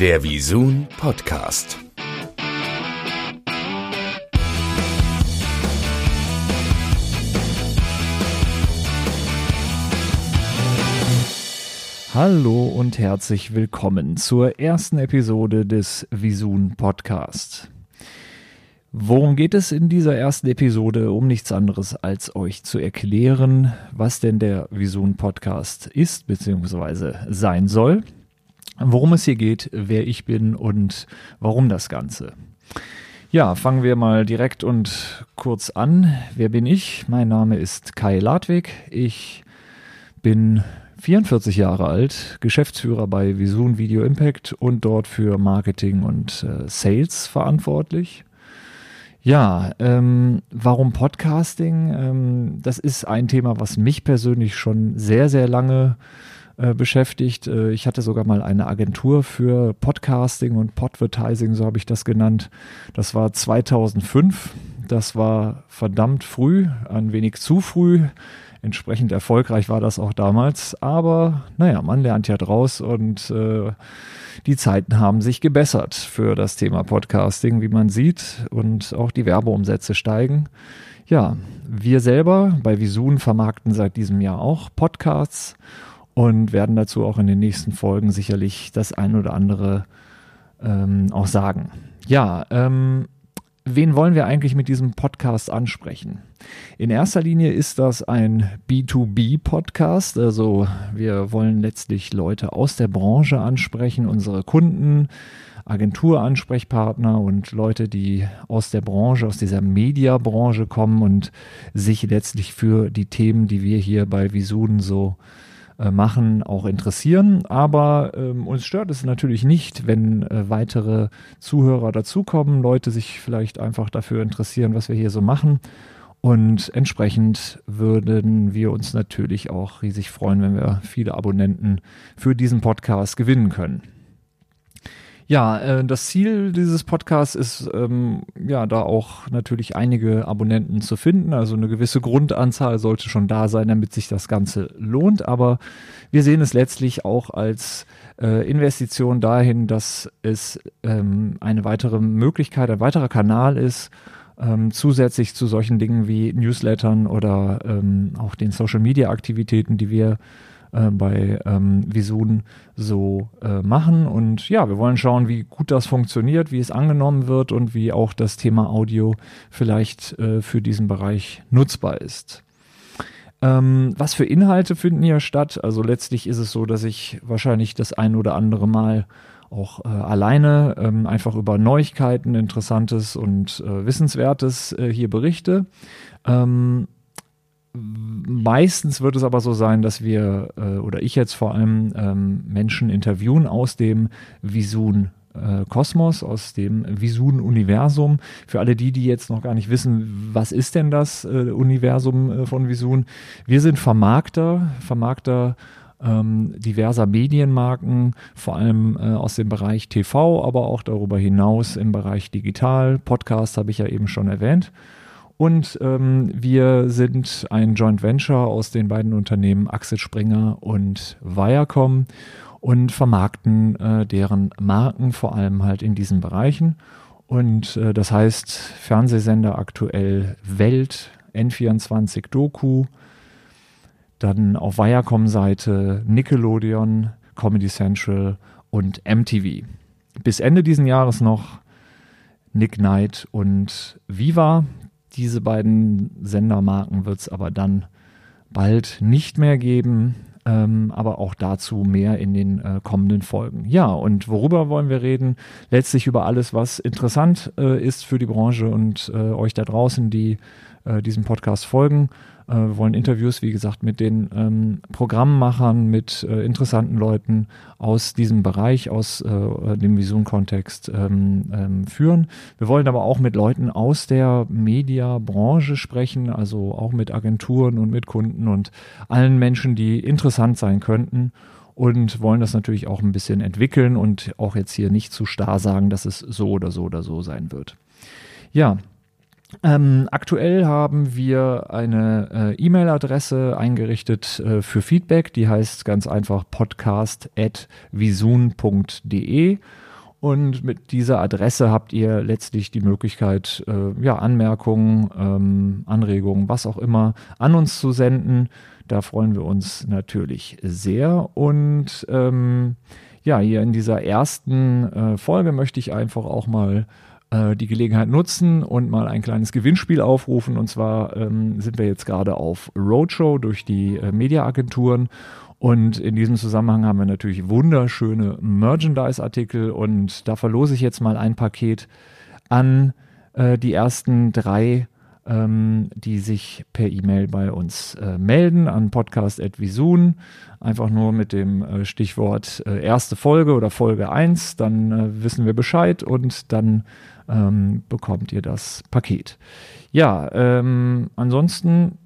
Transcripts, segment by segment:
Der Visun Podcast. Hallo und herzlich willkommen zur ersten Episode des Visun Podcast. Worum geht es in dieser ersten Episode? Um nichts anderes als euch zu erklären, was denn der Visun Podcast ist bzw. sein soll, worum es hier geht, wer ich bin und warum das Ganze. Ja, fangen wir mal direkt und kurz an. Wer bin ich? Mein Name ist Kai Ladwig. Ich bin 44 Jahre alt, Geschäftsführer bei Visun Video Impact und dort für Marketing und äh, Sales verantwortlich. Ja, ähm, warum Podcasting? Ähm, das ist ein Thema, was mich persönlich schon sehr, sehr lange äh, beschäftigt. Äh, ich hatte sogar mal eine Agentur für Podcasting und Podvertising, so habe ich das genannt. Das war 2005. Das war verdammt früh, ein wenig zu früh. Entsprechend erfolgreich war das auch damals. Aber naja, man lernt ja draus und äh, die Zeiten haben sich gebessert für das Thema Podcasting, wie man sieht, und auch die Werbeumsätze steigen. Ja, wir selber bei Visun vermarkten seit diesem Jahr auch Podcasts und werden dazu auch in den nächsten Folgen sicherlich das ein oder andere ähm, auch sagen. Ja, ähm, wen wollen wir eigentlich mit diesem Podcast ansprechen? In erster Linie ist das ein B2B-Podcast. Also wir wollen letztlich Leute aus der Branche ansprechen, unsere Kunden, Agenturansprechpartner und Leute, die aus der Branche, aus dieser Mediabranche kommen und sich letztlich für die Themen, die wir hier bei Visun so äh, machen, auch interessieren. Aber ähm, uns stört es natürlich nicht, wenn äh, weitere Zuhörer dazukommen, Leute sich vielleicht einfach dafür interessieren, was wir hier so machen. Und entsprechend würden wir uns natürlich auch riesig freuen, wenn wir viele Abonnenten für diesen Podcast gewinnen können. Ja, äh, das Ziel dieses Podcasts ist, ähm, ja, da auch natürlich einige Abonnenten zu finden. Also eine gewisse Grundanzahl sollte schon da sein, damit sich das Ganze lohnt. Aber wir sehen es letztlich auch als äh, Investition dahin, dass es ähm, eine weitere Möglichkeit, ein weiterer Kanal ist, ähm, zusätzlich zu solchen Dingen wie Newslettern oder auch den Social-Media-Aktivitäten, die wir äh, bei ähm, Visun so äh, machen. Und ja, wir wollen schauen, wie gut das funktioniert, wie es angenommen wird und wie auch das Thema Audio vielleicht äh, für diesen Bereich nutzbar ist. Ähm, was für Inhalte finden hier statt? Also letztlich ist es so, dass ich wahrscheinlich das ein oder andere Mal auch äh, alleine ähm, einfach über Neuigkeiten, Interessantes und äh, Wissenswertes äh, hier berichte. Ähm, meistens wird es aber so sein, dass wir äh, oder ich jetzt vor allem ähm, Menschen interviewen aus dem Visun äh, Kosmos, aus dem Visun-Universum. Für alle die, die jetzt noch gar nicht wissen, was ist denn das äh, Universum äh, von Visun? Wir sind Vermarkter, Vermarkter ähm, diverser Medienmarken, vor allem äh, aus dem Bereich TV, aber auch darüber hinaus im Bereich Digital. Podcast habe ich ja eben schon erwähnt. Und ähm, wir sind ein Joint Venture aus den beiden Unternehmen Axel Springer und Viacom und vermarkten äh, deren Marken vor allem halt in diesen Bereichen. Und äh, das heißt Fernsehsender aktuell Welt, N24 Doku, dann auf Viacom-Seite Nickelodeon, Comedy Central und MTV. Bis Ende diesen Jahres noch Nick Knight und Viva. Diese beiden Sendermarken wird es aber dann bald nicht mehr geben. Ähm, aber auch dazu mehr in den äh, kommenden Folgen. Ja, und worüber wollen wir reden? Letztlich über alles, was interessant äh, ist für die Branche und äh, euch da draußen, die äh, diesem Podcast folgen. Äh, wir wollen Interviews, wie gesagt, mit den ähm, Programmmachern, mit äh, interessanten Leuten aus diesem Bereich, aus äh, dem Vision-Kontext ähm, ähm, führen. Wir wollen aber auch mit Leuten aus der Mediabranche sprechen, also auch mit Agenturen und mit Kunden und allen Menschen, die interessant sein könnten und wollen das natürlich auch ein bisschen entwickeln und auch jetzt hier nicht zu starr sagen, dass es so oder so oder so sein wird. Ja, ähm, aktuell haben wir eine äh, E-Mail-Adresse eingerichtet äh, für Feedback, die heißt ganz einfach podcast.visun.de Und mit dieser Adresse habt ihr letztlich die Möglichkeit, äh, ja, Anmerkungen, ähm, Anregungen, was auch immer an uns zu senden. Da freuen wir uns natürlich sehr. Und ähm, ja, hier in dieser ersten äh, Folge möchte ich einfach auch mal äh, die Gelegenheit nutzen und mal ein kleines Gewinnspiel aufrufen. Und zwar ähm, sind wir jetzt gerade auf Roadshow durch die äh, Mediaagenturen. Und in diesem Zusammenhang haben wir natürlich wunderschöne Merchandise-Artikel und da verlose ich jetzt mal ein Paket an äh, die ersten drei, ähm, die sich per E-Mail bei uns äh, melden an podcast.visun. Einfach nur mit dem äh, Stichwort äh, erste Folge oder Folge 1, dann äh, wissen wir Bescheid und dann ähm, bekommt ihr das Paket. Ja, ähm, ansonsten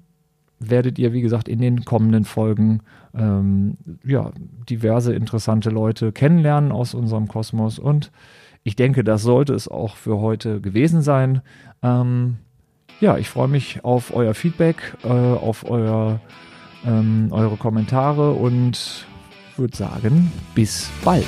werdet ihr, wie gesagt, in den kommenden Folgen ähm, ja, diverse interessante Leute kennenlernen aus unserem Kosmos. Und ich denke, das sollte es auch für heute gewesen sein. Ähm, ja, ich freue mich auf euer Feedback, äh, auf euer, ähm, eure Kommentare und würde sagen, bis bald.